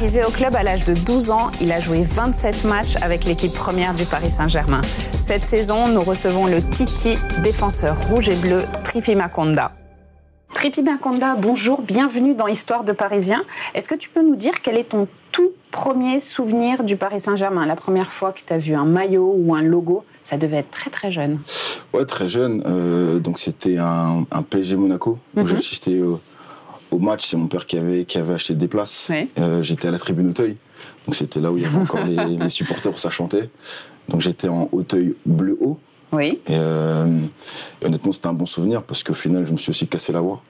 Arrivé au club à l'âge de 12 ans, il a joué 27 matchs avec l'équipe première du Paris Saint-Germain. Cette saison, nous recevons le Titi, défenseur rouge et bleu, Tripi Makonda. Tripi Makonda, bonjour, bienvenue dans Histoire de Parisien. Est-ce que tu peux nous dire quel est ton tout premier souvenir du Paris Saint-Germain? La première fois que tu as vu un maillot ou un logo, ça devait être très très jeune. Ouais, très jeune. Euh, donc c'était un, PSG Monaco où j'ai assisté au, au match. C'est mon père qui avait, qui avait acheté des places. Euh, j'étais à la tribune Auteuil. Donc c'était là où il y avait encore les, les, supporters où ça chantait. Donc j'étais en Auteuil bleu haut. Oui. Euh, et, honnêtement, c'était un bon souvenir parce qu'au final, je me suis aussi cassé la voix.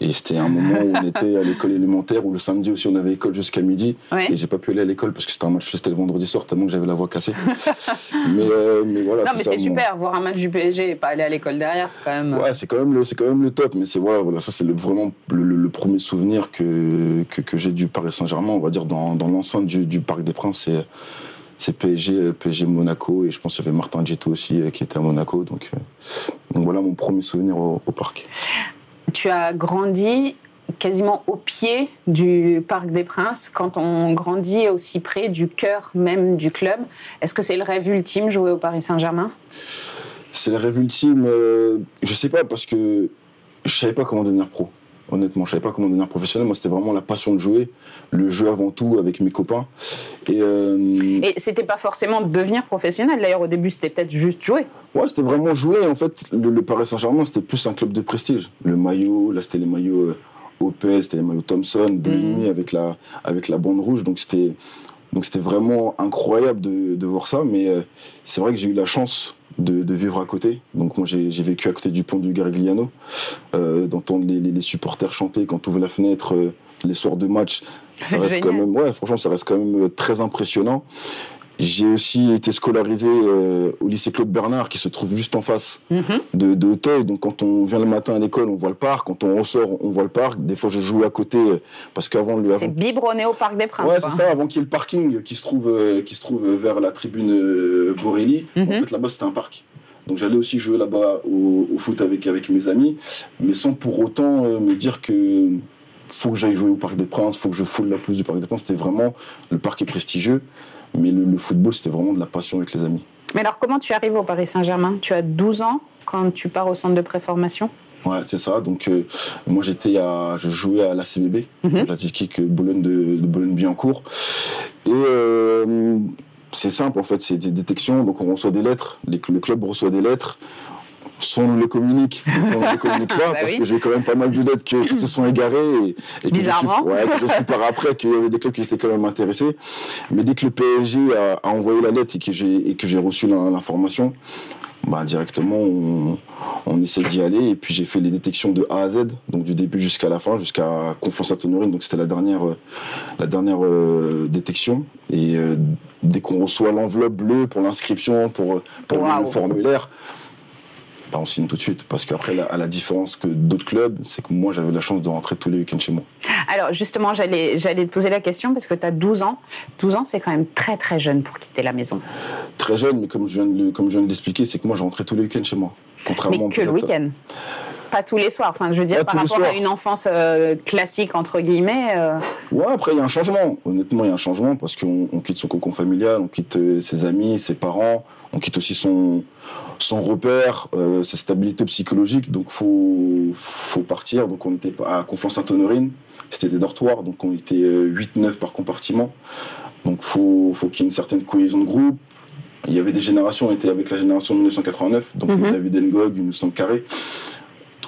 Et c'était un moment où on était à l'école élémentaire, où le samedi aussi on avait école jusqu'à midi. Et j'ai pas pu aller à l'école parce que c'était un match, c'était le vendredi soir, tellement que j'avais la voix cassée. mais, euh, mais, voilà. Non, mais c'est super, voir un match du PSG et pas aller à l'école derrière, c'est quand même. Ouais, c'est quand même le, c'est quand même le top. Mais c'est voilà, voilà, ça c'est le, vraiment le, premier souvenir que, que, que j'ai du Paris Saint-Germain, on va dire dans, dans l'enceinte du, du Parc des Princes. C'est, c'est PSG, PSG Monaco, et je pense qu'il y avait Martin Gito aussi euh, qui était à Monaco. Donc, euh, donc voilà mon premier souvenir au, au parc. Tu as grandi quasiment au pied du Parc des Princes, quand on grandit aussi près du cœur même du club. Est-ce que c'est le rêve ultime, jouer au Paris Saint-Germain? C'est le rêve ultime, euh, je sais pas, parce que je savais pas comment devenir pro. Honnêtement, je savais pas comment devenir professionnel. Moi, c'était vraiment la passion de jouer, le jeu avant tout avec mes copains. Et, euh... et c'était pas forcément devenir professionnel. D'ailleurs, au début, c'était peut-être juste jouer. Ouais, c'était vraiment jouer. En fait, le, Paris Saint-Germain, c'était plus un club de prestige. Le maillot, là, c'était les maillots euh, Opel, c'était les maillots Thompson, bleu mm. nuit avec la avec la bande rouge. Donc c'était donc c'était vraiment incroyable de, de, voir ça. Mais euh, c'est vrai que j'ai eu la chance de, vivre à côté. Donc moi j'ai vécu à côté du pont du Garigliano, euh, d'entendre les, les, supporters chanter quand on ouvre la fenêtre euh, les soirs de match. Ça reste quand même, ouais, franchement, ça reste quand même euh, très impressionnant. J'ai aussi été scolarisé euh, au lycée Claude Bernard, qui se trouve juste en face mm -hmm. de, de Auteuil. Donc quand on vient le matin à l'école, on voit le parc. Quand on ressort, on voit le parc. Des fois, je joue à côté euh, parce qu'avant le. C'est biberonné au parc des Princes. Ouais, c'est ça. Avant qu'il y ait le parking qui se trouve euh, qui se trouve vers la tribune euh, Borelli. Mm -hmm. En fait, là-bas, c'était un parc. Donc j'allais aussi jouer là-bas au, au, foot avec avec mes amis, mais sans pour autant me dire que faut que j'aille jouer au Parc des Princes, faut que je foule la plus du Parc des Princes. C'était vraiment le parc est prestigieux. Mais le, le football, c'était vraiment de la passion avec les amis. Mais alors, comment tu arrives au Paris Saint-Germain? Tu as 12 ans quand tu pars au centre de préformation? Ouais, c'est ça. Donc, euh, moi, j'étais à, je jouais à la CBB, -hmm. l'Athletic Boulogne de, de Boulogne-Billancourt. Et euh, c'est simple, en fait, c'est des détections. Donc, on reçoit des lettres. Les, le club reçoit des lettres soit on nous les communique, on ne les communique pas, bah parce oui. que j'ai quand même pas mal de lettres qui, se sont égarées et, et Bizarrement. Que, je suis, ouais, que je suis par après qu'il y avait des clubs qui étaient quand même intéressés. Mais dès que le PSG a, a envoyé la lettre et que j'ai reçu l'information, bah, directement on, on essaie d'y aller et puis j'ai fait les détections de A à Z donc du début jusqu'à la fin jusqu'à Confiance à Honorine donc c'était la dernière euh, la dernière euh, détection et euh, dès qu'on reçoit l'enveloppe bleue pour l'inscription pour pour wow. le formulaire bah, on signe tout de suite. Parce qu'après, à la différence que d'autres clubs, c'est que moi, j'avais la chance de rentrer tous les week-ends chez moi. Alors, justement, j'allais te poser la question parce que tu as 12 ans. 12 ans, c'est quand même très, très jeune pour quitter la maison. Très jeune, mais comme je viens de l'expliquer, c'est que moi, je rentrais tous les week-ends chez moi. Contrairement mais que le week-end pas tous les soirs. Enfin, je veux dire, pas par rapport à une enfance euh, classique, entre guillemets. Euh... Ouais, après, il y a un changement. Honnêtement, il y a un changement parce qu'on quitte son cocon familial, on quitte euh, ses amis, ses parents, on quitte aussi son, son repère, euh, sa stabilité psychologique. Donc, faut, faut partir. Donc, on était à Conflans-Sainte-Honorine. C'était des dortoirs, donc on était 8-9 par compartiment. Donc, faut, faut qu'il y ait une certaine cohésion de groupe. Il y avait des générations, on était avec la génération 1989, donc mm -hmm. David Ngog, Innocent Carré.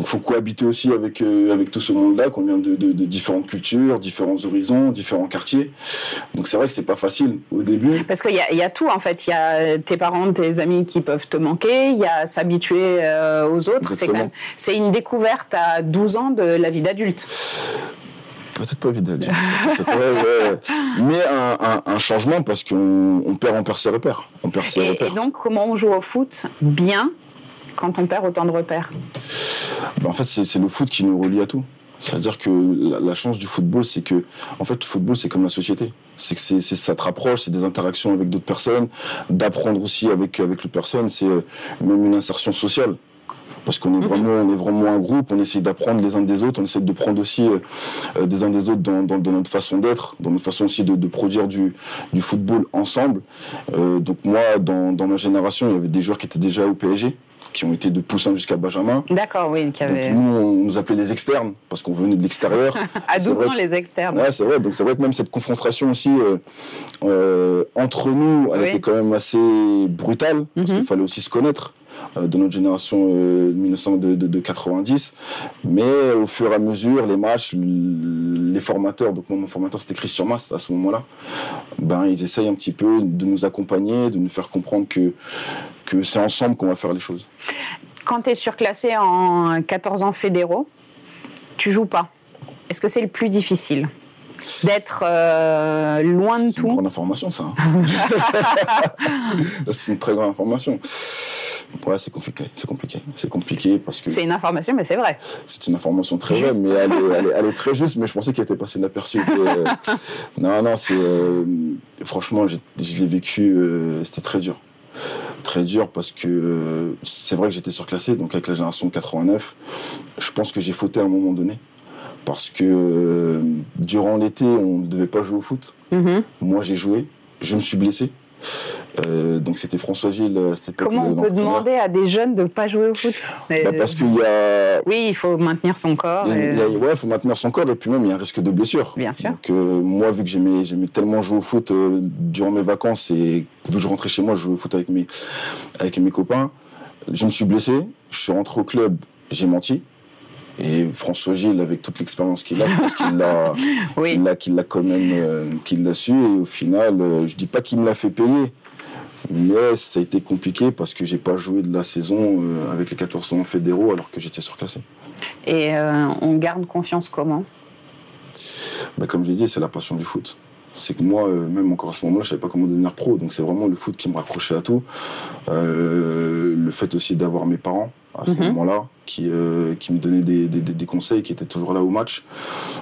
Donc il faut cohabiter aussi avec, euh, avec tout ce monde-là, qu'on vient de, de, de, différentes cultures, différents horizons, différents quartiers. Donc c'est vrai que c'est pas facile au début. Parce qu'il y, y, a tout en fait. Il y a tes parents, tes amis qui peuvent te manquer, il y a s'habituer euh, aux autres. C'est une découverte à 12 ans de la vie d'adulte peut-être pas vie d'adulte. ouais, mais un, un, un, changement parce qu'on on perd, on perd ses repères. On perd ses et, repères. et donc, comment on joue au foot bien quand on perd autant de repères ben En fait, c'est le foot qui nous relie à tout. C'est-à-dire que la, la, chance du football, c'est que, en fait, le football, c'est comme la société. C'est que c'est, ça te rapproche, c'est des interactions avec d'autres personnes, d'apprendre aussi avec, avec les personnes, c'est même une insertion sociale. parce qu'on est vraiment, on est vraiment un groupe. On essaie d'apprendre les uns des autres. On essaie de prendre aussi euh, des uns des autres dans, notre façon d'être, dans notre façon aussi de, produire du, du, football ensemble. donc moi, dans, dans ma génération, il y avait des joueurs qui étaient déjà au PSG qui ont été de Poussin jusqu'à Benjamin. D'accord, oui. Qui avait... nous, on nous appelait les externes, parce qu'on venait de l'extérieur. à 12 ans, les externes. Ouais, c'est vrai. Donc c'est vrai que même cette confrontation aussi euh, euh, entre nous, elle était quand même assez brutale, parce mhm. qu'il fallait aussi se connaître de notre génération 1990. Mais au fur et à mesure, les matchs, les formateurs, donc mon formateur c'était Christian Mas à ce moment-là, ben, ils essayent un petit peu de nous accompagner, de nous faire comprendre que que c'est ensemble qu'on va faire les choses. Quand tu es surclassé en 14 ans fédéraux, tu joues pas. Est-ce que c'est le plus difficile d'être euh, loin de tout C'est une grande information, ça. c'est une très grande information. Ouais, c'est compliqué, c'est compliqué, c'est compliqué parce que. C'est une information, mais c'est vrai. C'est une information très vraie, mais elle est, très juste. Mais je pensais qu'elle était passée inaperçue. Euh, non, non, c'est euh, franchement, je l'ai vécu. C'était très dur très dur parce que euh, c'est vrai que j'étais surclassé, donc avec la génération 89, je pense que j'ai fauté à un moment donné. Parce que euh, durant l'été, on ne devait pas jouer au foot. Mm-hmm. Moi, j'ai joué, je me suis blessé. Euh, donc c'était François Gilles. Comment on peut demander à des jeunes de ne pas jouer au foot bah, Parce qu'il y a. Oui, il faut maintenir son corps. Il faut maintenir son corps et puis même il y a un risque de blessure. Bien sûr. Donc euh, moi, vu que j'aimais, tellement jouer au foot euh, durant mes vacances et vu que je rentrais chez moi, je jouais au foot avec mes, avec mes copains, je me suis blessé. Je suis rentré au club, j'ai menti. Et François Gilles, avec toute l'expérience qu'il a, je pense qu'il l'a, oui. qu'il l'a, quand même, qu'il l'a su. Et au final, je dis pas qu'il me l'a fait payer, mais ça a été compliqué parce que j'ai pas joué de la saison euh, avec les 14 ans fédéraux alors que j'étais surclassé. Et euh, on garde confiance comment? Bah, Comme je l'ai dit, c'est la passion du foot. C'est que moi, euh, même encore à ce moment-là, je savais pas comment devenir pro. Donc c'est vraiment le foot qui me raccrochait à tout. le fait aussi d'avoir mes parents à ce mhm. moment-là, qui, qui me donnaient des, des, des, conseils, qui étaient toujours là au match.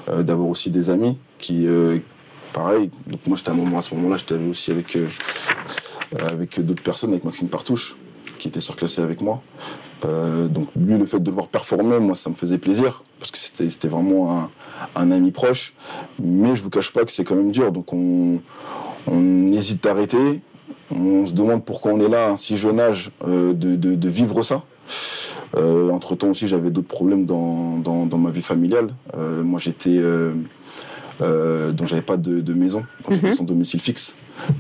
d'avoir aussi des amis qui, pareil, donc moi j'étais à, moment, à ce moment-là, j'étais aussi avec euh, avec d'autres personnes, avec Maxime Partouche, qui était surclassé avec moi. Euh, donc lui, le fait de le voir performer, moi, ça me faisait plaisir, parce que c'était vraiment un, ami proche. Mais je vous cache pas que c'est quand même dur, donc on, on hésite à arrêter. On se demande pourquoi on est là à un si jeune âge euh, de, de, vivre ça. Entre temps aussi, j'avais d'autres problèmes dans, dans, dans, ma vie familiale. moi, j'étais euh, donc j'avais pas de, maison, j'étais mhm. sans domicile fixe.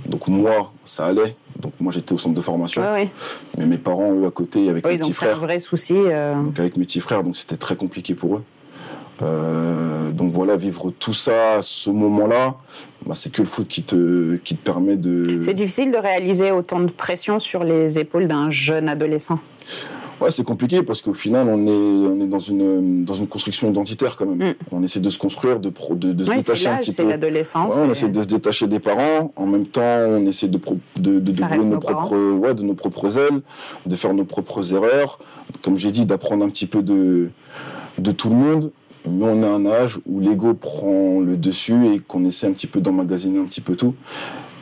Donc moi, ça allait. Donc moi, j'étais au centre de formation. Mais mes parents, eux, à côté, avec mes petits frères. un vrai souci. Euh. Donc avec mes petits frères, donc c'était très compliqué pour eux. Euh, donc voilà, vivre tout ça à ce moment-là, bah, c'est que le foot qui te, qui te permet de... C'est difficile de réaliser autant de pression sur les épaules d'un jeune adolescent Ouais, c'est compliqué parce qu'au final, on est, on est dans, une, dans une construction identitaire quand même. Mm. On essaie de se construire, de, de, de se détacher un petit peu. C'est l'adolescence. on essaie de se détacher des parents. En même temps, on essaie de, de, de nos, propres, ouais, de nos propres ailes, de faire nos propres erreurs. Comme j'ai dit, d'apprendre un petit peu de, de tout le monde. Mais on est à un âge où l'ego prend le dessus et qu'on essaie un petit peu d'emmagasiner un petit peu tout.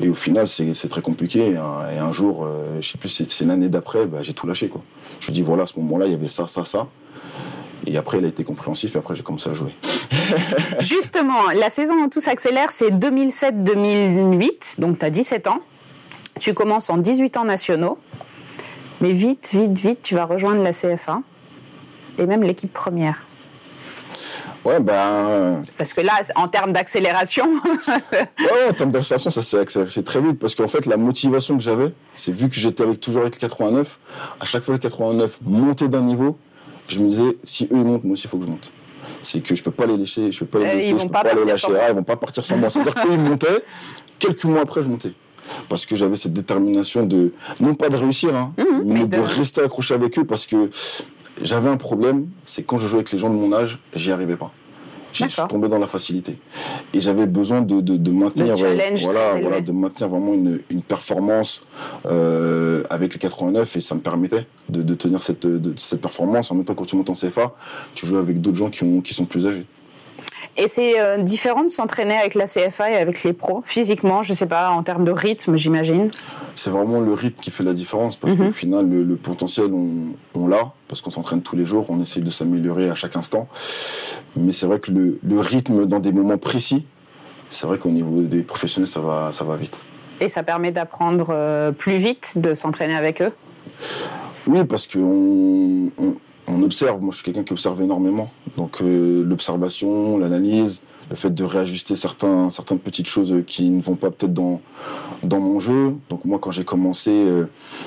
Et au final, c'est très compliqué. Et un, jour, euh, je sais plus, c'est l'année d'après, bah, j'ai tout lâché. Quoi. Je dis, voilà, à ce moment-là, il y avait ça, ça, ça. Et après, il a été compréhensif et après, j'ai commencé à jouer. Justement, la saison où tout s'accélère, c'est 2007-2008. Donc, tu as 17 ans. Tu commences en 18 ans nationaux. Mais vite, vite, vite, tu vas rejoindre la CFA et même l'équipe première. Ouais, ben. Parce que là, en termes d'accélération. ouais, en termes d'accélération, ça s'est accéléré très vite. Parce qu'en fait, la motivation que j'avais, c'est vu que j'étais avec, toujours avec le 89, à chaque fois le 89 montait d'un niveau, je me disais, si eux ils montent, moi aussi, il faut que je monte. C'est que je peux pas les laisser, je peux pas les euh, je peux pas, les lâcher. Ah, ils vont pas partir sans moi. C'est-à-dire qu'ils montaient, quelques mois après, je montais parce que j'avais cette détermination de non pas de réussir hein, mmh, mais, de... rester accroché avec eux parce que j'avais un problème, c'est quand je jouais avec les gens de mon âge, j'y arrivais pas. Je suis tombé dans la facilité. Et j'avais besoin de, de, maintenir, voilà, voilà, de maintenir vraiment une, une performance euh, avec les 89 et ça me permettait de, de tenir cette, cette performance. En même temps, quand tu montes en CFA, tu joues avec d'autres gens qui, ont, qui sont plus âgés. Et c'est euh, différent de s'entraîner avec la CFA et avec les pros, physiquement, je sais pas, en termes de rythme, j'imagine C'est vraiment le rythme qui fait la différence, parce qu'au Mhm. final, le, le potentiel, on, on l'a, parce qu'on s'entraîne tous les jours, on essaie de s'améliorer à chaque instant. Mais c'est vrai que le, le rythme dans des moments précis, c'est vrai qu'au niveau des professionnels, ça va, ça va vite. Et ça permet d'apprendre euh, plus vite, de s'entraîner avec eux? Oui, parce qu'on on, on observe. Moi, je suis quelqu'un qui observe énormément. Donc, euh, l'observation, l'analyse, le fait de réajuster certains, certaines petites choses qui ne vont pas peut-être dans, dans mon jeu. Donc, moi, quand j'ai commencé, euh,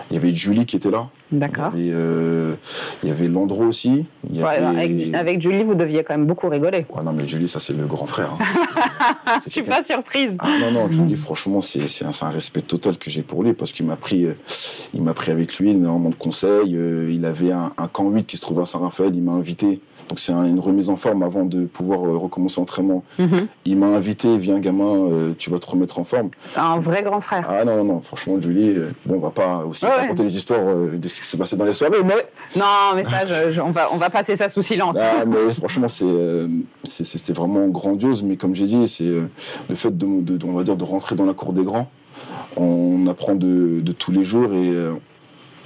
il y avait Julie qui était là. D'accord. Il y avait, euh, il y avait Landreau aussi. Il y Ouais, avait- avec, avec Julie, vous deviez quand même beaucoup rigoler. Ouais, non, mais Julie, ça, c'est le grand frère. hein. Je suis pas surprise. Ah non, non, Julie, franchement, c'est c'est un, respect total que j'ai pour lui parce qu'il m'a pris, euh, il m'a pris avec lui énormément de conseils. euh, il avait un, un camp 8 qui se trouvait à Saint-Raphaël, il m'a invité. Donc c'est un- une remise en forme avant de pouvoir euh, recommencer l'entraînement. Mhm. Il m'a invité, viens gamin, euh, tu vas te remettre en forme. Un vrai grand frère. Ah non, non, non, franchement, Julie, euh, bon, on va pas aussi Ouais, raconter les histoires euh, de ce qui s'est passé dans les soirées, mais Non, mais ça, je- je- on, va, on va passer ça sous silence. ah, mais franchement, c'était vraiment grandiose. Mais comme j'ai dit, c'est le fait de, on va dire, de rentrer dans la cour des grands. On apprend de, de tous les jours et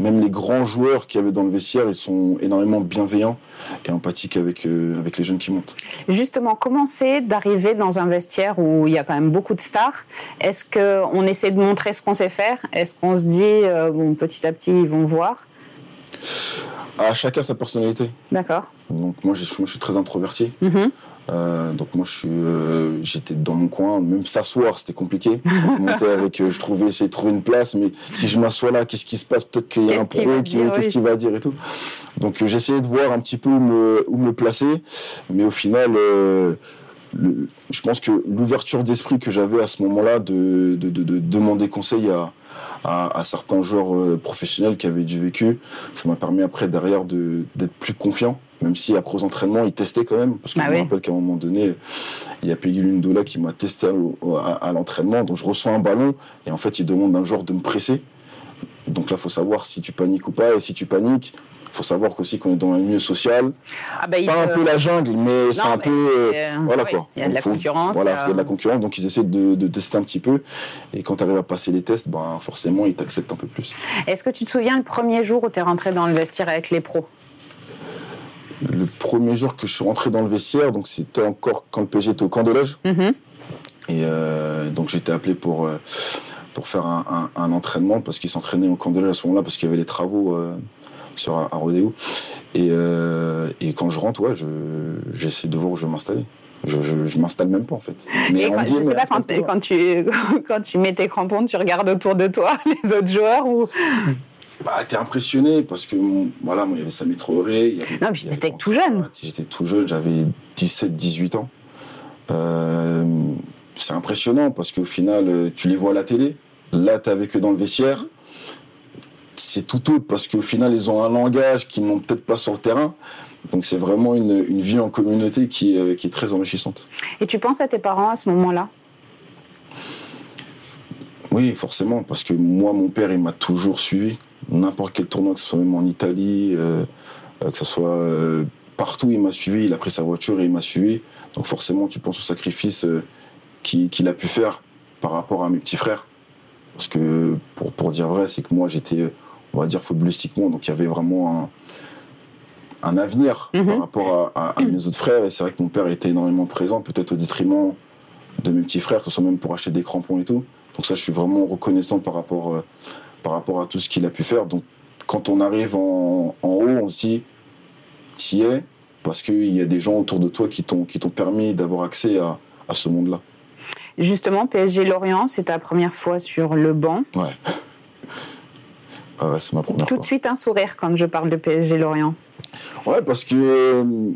même les grands joueurs qui avaient dans le vestiaire, ils sont énormément bienveillants et empathiques avec, euh, avec les jeunes qui montent. Justement, comment c'est d'arriver dans un vestiaire où il y a quand même beaucoup de stars? Est-ce qu'on essaie de montrer ce qu'on sait faire? Est-ce qu'on se dit, euh, bon, petit à petit, ils vont voir? À chacun sa personnalité. D'accord. Donc moi, je, moi, je suis très introverti. Mhm. Euh, donc moi, je suis, euh, j'étais dans mon coin. Même s'asseoir, c'était compliqué. Donc, avec, euh, je trouvais, essayer de trouver une place. Mais si je m'assois là, qu'est-ce qui se passe? Peut-être qu'il y a un pro qui, qu'est-ce oui. qu'il va dire et tout. Donc euh, j'essayais de voir un petit peu où me, où me placer. Mais au final, euh, le- je pense que l'ouverture d'esprit que j'avais à ce moment-là de, de, de- de demander conseil à, à, à certains joueurs euh, professionnels qui avaient du vécu, ça m'a permis après derrière de- d'être plus confiant. Même si après aux entraînements, ils testaient quand même. Parce que Ah je me rappelle qu'à un moment donné, il y a Peggy Lundola qui m'a testé à, à- à l'entraînement. Donc je reçois un ballon et en fait, il demande un joueur de me presser. Donc là, faut savoir si tu paniques ou pas. Et si tu paniques, faut savoir qu'aussi qu'on est dans un milieu social. Ah bah, il Pas un peu la jungle, mais c'est un mais peu. euh, euh, voilà oui, quoi. il y a de la faut- concurrence, Voilà, il y a- il y a de la concurrence. Donc ils essaient de, de tester un petit peu. Et quand tu arrives à passer les tests, ben, forcément, ils t'acceptent un peu plus. Est-ce que tu te souviens le premier jour où tu es rentré dans le vestiaire avec les pros? Le premier jour que je suis rentré dans le vestiaire, donc c'était encore quand le PSG était au camp de loge. Mhm. Et euh, donc j'étais appelé pour, euh, pour faire un, un- un entraînement parce qu'ils s'entraînaient au camp de loge à ce moment-là parce qu'il y avait les travaux euh, sur Rodeo. Et, euh, et quand je rentre, ouais, je, j'essaie de voir où je vais m'installer. Je, je, je m'installe même pas en fait. Et on quand, je sais mais pas, quand, quand tu, quand tu mets tes crampons, tu regardes autour de toi les autres joueurs ou... Bah, t'es impressionné parce que voilà, moi il y avait Samy Traoré. il y avait- Non, puis t'étais tout jeune. J'étais tout jeune, j'avais 17, 18 ans. Euh, c'est impressionnant parce qu'au final, euh, tu les vois à la télé. Là, t'es avec eux dans le vestiaire. C'est tout autre parce qu'au final, ils ont un langage qu'ils n'ont peut-être pas sur le terrain. Donc, c'est vraiment une, une vie en communauté qui, euh, qui est très enrichissante. Et tu penses à tes parents à ce moment-là? Oui, forcément, parce que moi, mon père, il m'a toujours suivi. N'importe quel tournoi, que ce soit même en Italie, euh, que ce soit euh, partout, il m'a suivi. Il a pris sa voiture et il m'a suivi. Donc forcément, tu penses au sacrifice euh, qu'il a pu faire par rapport à mes petits frères. Parce que, pour, pour dire vrai, c'est que moi, j'étais, on va dire, footballistiquement, donc il y avait vraiment un, un avenir Mhm. par rapport à, à- à mes autres frères. Et c'est vrai que mon père était énormément présent, peut-être au détriment de mes petits frères, que ce soit même pour acheter des crampons et tout. Donc ça, je suis vraiment reconnaissant par rapport, par rapport à tout ce qu'il a pu faire. Donc quand on arrive en, en haut, on se dit, t'y es, parce qu'il y a des gens autour de toi qui t'ont permis d'avoir accès à, à ce monde-là. Justement, PSG Lorient, c'est ta première fois sur le banc. Ouais. Ah ouais, c'est ma première Tout fois. de suite un sourire quand je parle de PSG Lorient. Ouais, parce que euh,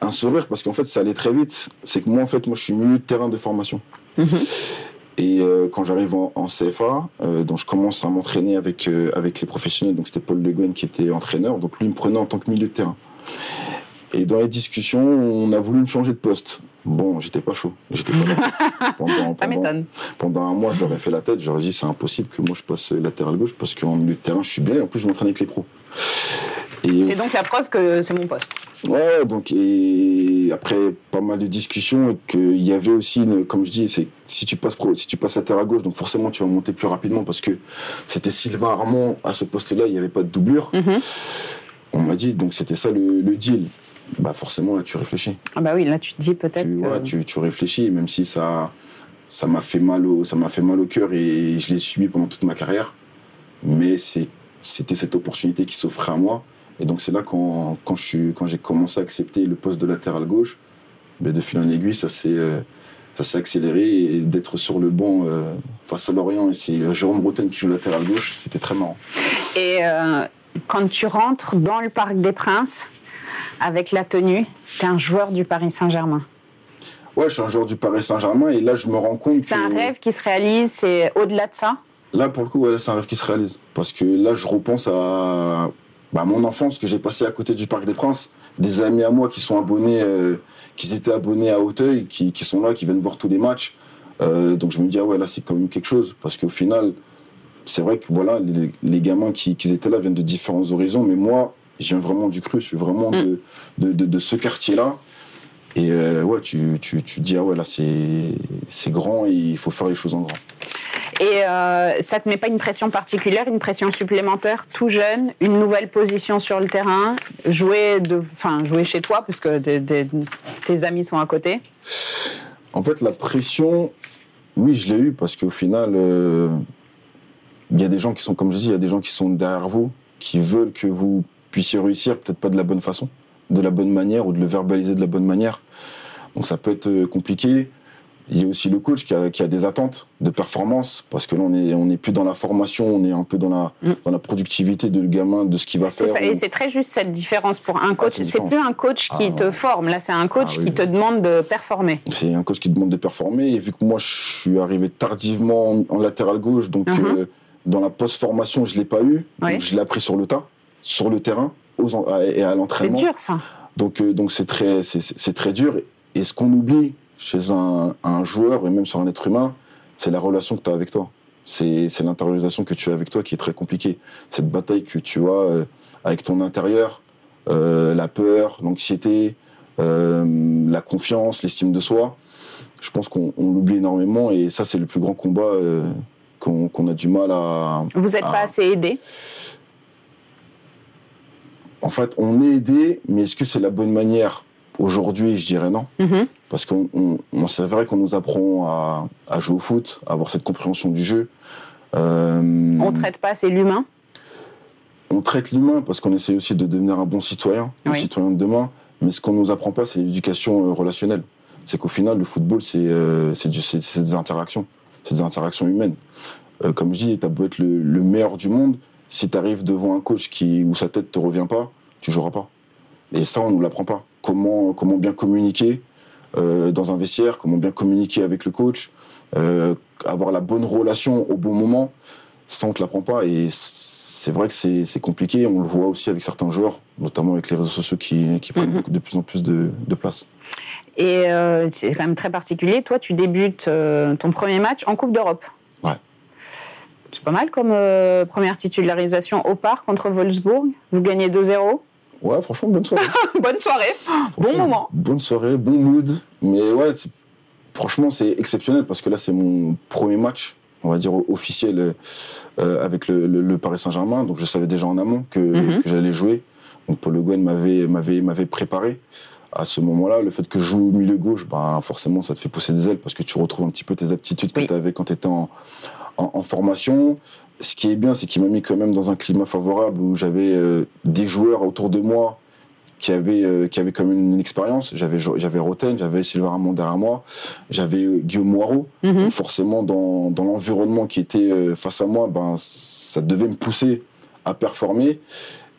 un sourire, parce qu'en fait, ça allait très vite. C'est que moi, en fait, moi, je suis milieu de terrain de formation. Et euh, quand j'arrive en, en CFA, euh, donc je commence à m'entraîner avec euh, avec les professionnels. Donc c'était Paul Le Guen qui était entraîneur. Donc lui me prenait en tant que milieu de terrain. Et dans les discussions, on a voulu me changer de poste. Bon, j'étais pas chaud. J'étais pas là. Pendant, un mois, je leur ai fait la tête. Ai dit, c'est impossible que moi je passe latéral gauche parce qu'en milieu de terrain, je suis bien. Et en plus, je m'entraîne avec les pros. C'est donc la preuve que c'est mon poste. Ouais, donc et après pas mal de discussions, qu'il y avait aussi, une, comme je dis, c'est si tu passes si tu passes à terre à gauche, donc forcément tu vas monter plus rapidement parce que c'était Sylvain Armand à ce poste-là, il n'y avait pas de doublure. Mhm. On m'a dit donc c'était ça le, le deal. Bah forcément là tu réfléchis. Ah bah oui, là tu te dis peut-être. Tu, que- ouais, tu, tu réfléchis, même si ça ça m'a fait mal au ça m'a fait mal au cœur et je l'ai subi pendant toute ma carrière. Mais c'est c'était cette opportunité qui s'offrait à moi. Et donc c'est là quand, quand je suis quand j'ai commencé à accepter le poste de latéral gauche, ben de fil en aiguille ça s'est euh, ça s'est accéléré et d'être sur le banc euh, face à Lorient et c'est Jérôme Roten qui joue latéral gauche, c'était très marrant. Et euh, quand tu rentres dans le Parc des Princes, avec la tenue, t'es un joueur du Paris Saint-Germain. Ouais, je suis un joueur du Paris Saint-Germain et là je me rends compte C'est que un rêve qui se réalise, c'est au-delà de ça? Là, pour le coup, ouais, c'est un rêve qui se réalise. Parce que là, je repense à bah, mon enfance que j'ai passée à côté du Parc des Princes. Des amis à moi qui sont abonnés, euh, qui étaient abonnés à Auteuil, qui, qui sont là, qui viennent voir tous les matchs. Euh, donc je me dis, ah ouais, là, c'est quand même quelque chose. Parce qu'au final, c'est vrai que voilà, les, les gamins qui, qui étaient là viennent de différents horizons. Mais moi, je viens vraiment du cru. Je suis vraiment de, de, de, de ce quartier-là. Et euh, ouais, tu, tu, tu te dis, ah ouais, là, c'est grand et il faut faire les choses en grand. Et euh, ça te met pas une pression particulière, une pression supplémentaire, tout jeune, une nouvelle position sur le terrain, jouer, de, enfin, jouer chez toi, puisque tes amis sont à côté? En fait, la pression, oui, je l'ai eu parce qu'au final, euh, il y a des gens qui sont, comme je dis, il y a des gens qui sont derrière vous, qui veulent que vous puissiez réussir, peut-être pas de la bonne façon, de la bonne manière ou de le verbaliser de la bonne manière. Donc ça peut être euh, compliqué. Il y a aussi le coach qui a, qui a des attentes de performance parce que là, on est, on est plus dans la formation, on est un peu dans la, Mm. dans la productivité de le gamin, de ce qu'il va faire. ça, et c'est très juste cette différence pour un coach. c'est c'est plus un coach qui Ah, te ouais. forme, là c'est un coach Ah, oui. qui te demande de performer. C'est un coach qui demande de performer. Et vu que moi, je suis arrivé tardivement en, en latéral gauche, donc Mhm. euh, dans la post-formation, je ne l'ai pas eu. Oui. Donc je l'ai appris sur le tas, sur le terrain aux en- à- et à C'est l'entraînement. dur ça. Donc euh, donc c'est très, c'est- c'est c'est très dur. Et ce qu'on oublie chez un, un joueur et même sur un être humain, c'est la relation que tu as avec toi. C'est c'est l'intériorisation que tu as avec toi qui est très compliquée. Cette bataille que tu as euh, avec ton intérieur, euh, la peur, l'anxiété, euh, la confiance, l'estime de soi. Je pense qu'on on l'oublie énormément et ça, c'est le plus grand combat euh, qu'on a du mal à. Vous n'êtes pas assez aidé? En fait, on est aidé, mais est-ce que c'est la bonne manière Aujourd'hui, je dirais non. Mhm. Parce qu'on on, on- c'est vrai qu'on nous apprend à, à jouer au foot, à avoir cette compréhension du jeu. Euh, On ne traite pas assez l'humain. on traite l'humain parce qu'on essaie aussi de devenir un bon citoyen, un Oui. citoyen de demain. Mais ce qu'on nous apprend pas, c'est l'éducation euh, relationnelle. C'est qu'au final, le football, c'est euh, c'est c'est- c'est des interactions. C'est des interactions humaines. Euh, comme je dis, t'as beau être le, le meilleur du monde, si tu arrives devant un coach qui, où sa tête te revient pas, tu joueras pas. Et ça, on nous l'apprend pas. Comment, comment bien communiquer euh, dans un vestiaire, comment bien communiquer avec le coach, euh, avoir la bonne relation au bon moment. Ça, on te l'apprend pas. Et c'est vrai que c'est compliqué. On le voit aussi avec certains joueurs, notamment avec les réseaux sociaux qui, qui prennent Mhm. beaucoup- de plus en plus de, de place. Et euh, c'est quand même très particulier. Toi, tu débutes ton premier match en Coupe d'Europe. Ouais. C'est pas mal comme euh, première titularisation au parc contre Wolfsburg. Vous gagnez 2-0. Ouais, franchement, bonne soirée. Bonne soirée. Bon moment. Bonne soirée, bon mood. Mais ouais, franchement, c'est exceptionnel parce que là, c'est mon premier match, on va dire, officiel euh, avec le, le- le Paris Saint-Germain. Donc, je savais déjà en amont que, Mhm. que j'allais jouer. Donc, Paul Le Guen m'avait, m'avait, m'avait préparé. À ce moment-là, le fait que je joue au milieu gauche, ben, forcément, ça te fait pousser des ailes parce que tu retrouves un petit peu tes aptitudes que Oui. tu avais quand tu étais en, en, en formation. Ce qui est bien, c'est qu'il m'a mis quand même dans un climat favorable où j'avais euh, des joueurs autour de moi qui avaient, euh, qui avaient quand même une expérience. J'avais, j'avais Roten, j'avais Sylvain Ramon derrière moi, j'avais euh, Guillaume Moirot. Mhm. Forcément, dans, dans l'environnement qui était euh, face à moi, ben, ça devait me pousser à performer.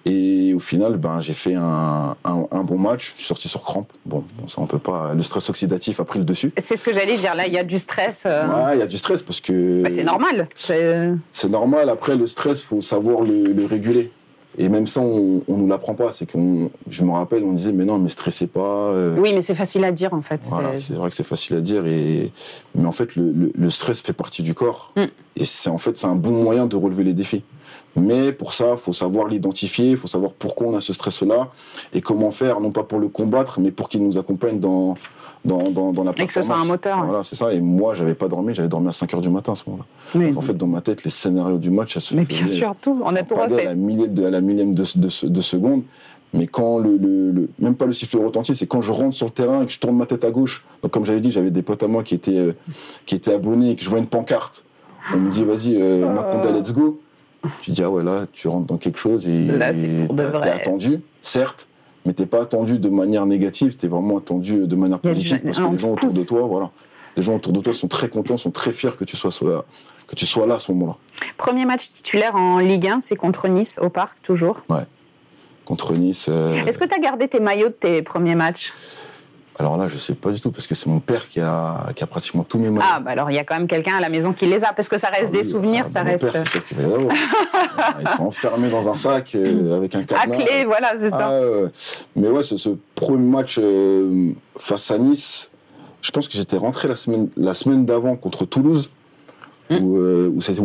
Et au final, ben, j'ai fait un, un, un bon match. Je suis sorti sur crampe. Bon, bon, ça, on peut pas. Le stress oxydatif a pris le dessus. C'est ce que j'allais dire. Là, il y a du stress. euh, Ouais, il y a du stress parce que. bah, c'est normal. C'est- C'est normal. Après, le stress, faut savoir le, le réguler. Et même ça, on, on nous l'apprend pas. C'est qu'on, je me rappelle, on disait, mais non, mais stressez pas. euh, Oui, mais c'est facile à dire en fait. Voilà, C'est- c'est vrai que c'est facile à dire, et... mais en fait, le, le- le stress fait partie du corps. Mm. Et c'est en fait, c'est un bon moyen de relever les défis. Mais pour ça, il faut savoir l'identifier, il faut savoir pourquoi on a ce stress-là et comment faire, non pas pour le combattre, mais pour qu'il nous accompagne dans, dans, dans, dans la Et que ce soit un moteur. Voilà, c'est ça. Et moi, j'avais pas dormi, j'avais dormi à 5 h du matin à ce moment-là. En fait, dans ma tête, les scénarios du match, elles se Mais bien sûr, tout. On a tout refait. À la millième de, à la millième de, de, de seconde. Mais quand le, le, même pas le sifflet retentit, c'est quand je rentre sur le terrain et que je tourne ma tête à gauche. Donc comme j'avais dit, j'avais des potes à moi qui étaient euh, qui étaient abonnés et que je vois une pancarte. On me dit vas-y, euh, Makonda, let's go. Tu dis ah ouais là, tu rentres dans quelque chose et t'es attendu, certes, mais t'es pas attendu de manière négative, t'es vraiment attendu de manière positive parce que les gens autour de toi, voilà, les gens autour de toi sont très contents, sont très fiers que tu sois que tu sois là à ce moment-là. Premier match titulaire en Ligue 1, c'est contre Nice au Parc toujours. Ouais contre Nice. Euh, Est-ce que tu as gardé tes maillots de tes premiers matchs? Alors là, je sais pas du tout, parce que c'est mon père qui a, qui a pratiquement tous mes maillots. Ah, bah alors il y a quand même quelqu'un à la maison qui les a, parce que ça reste ah des souvenirs, ah, ça mon reste. Père, c'est qui va les avoir. Ils sont enfermés dans un sac euh, avec un cadenas. À clé, voilà, c'est ça. Ah, mais ouais, ce, ce premier match euh, face à Nice, je pense que j'étais rentré la semaine, la semaine d'avant contre Toulouse. Mmh. Où, euh, où c'est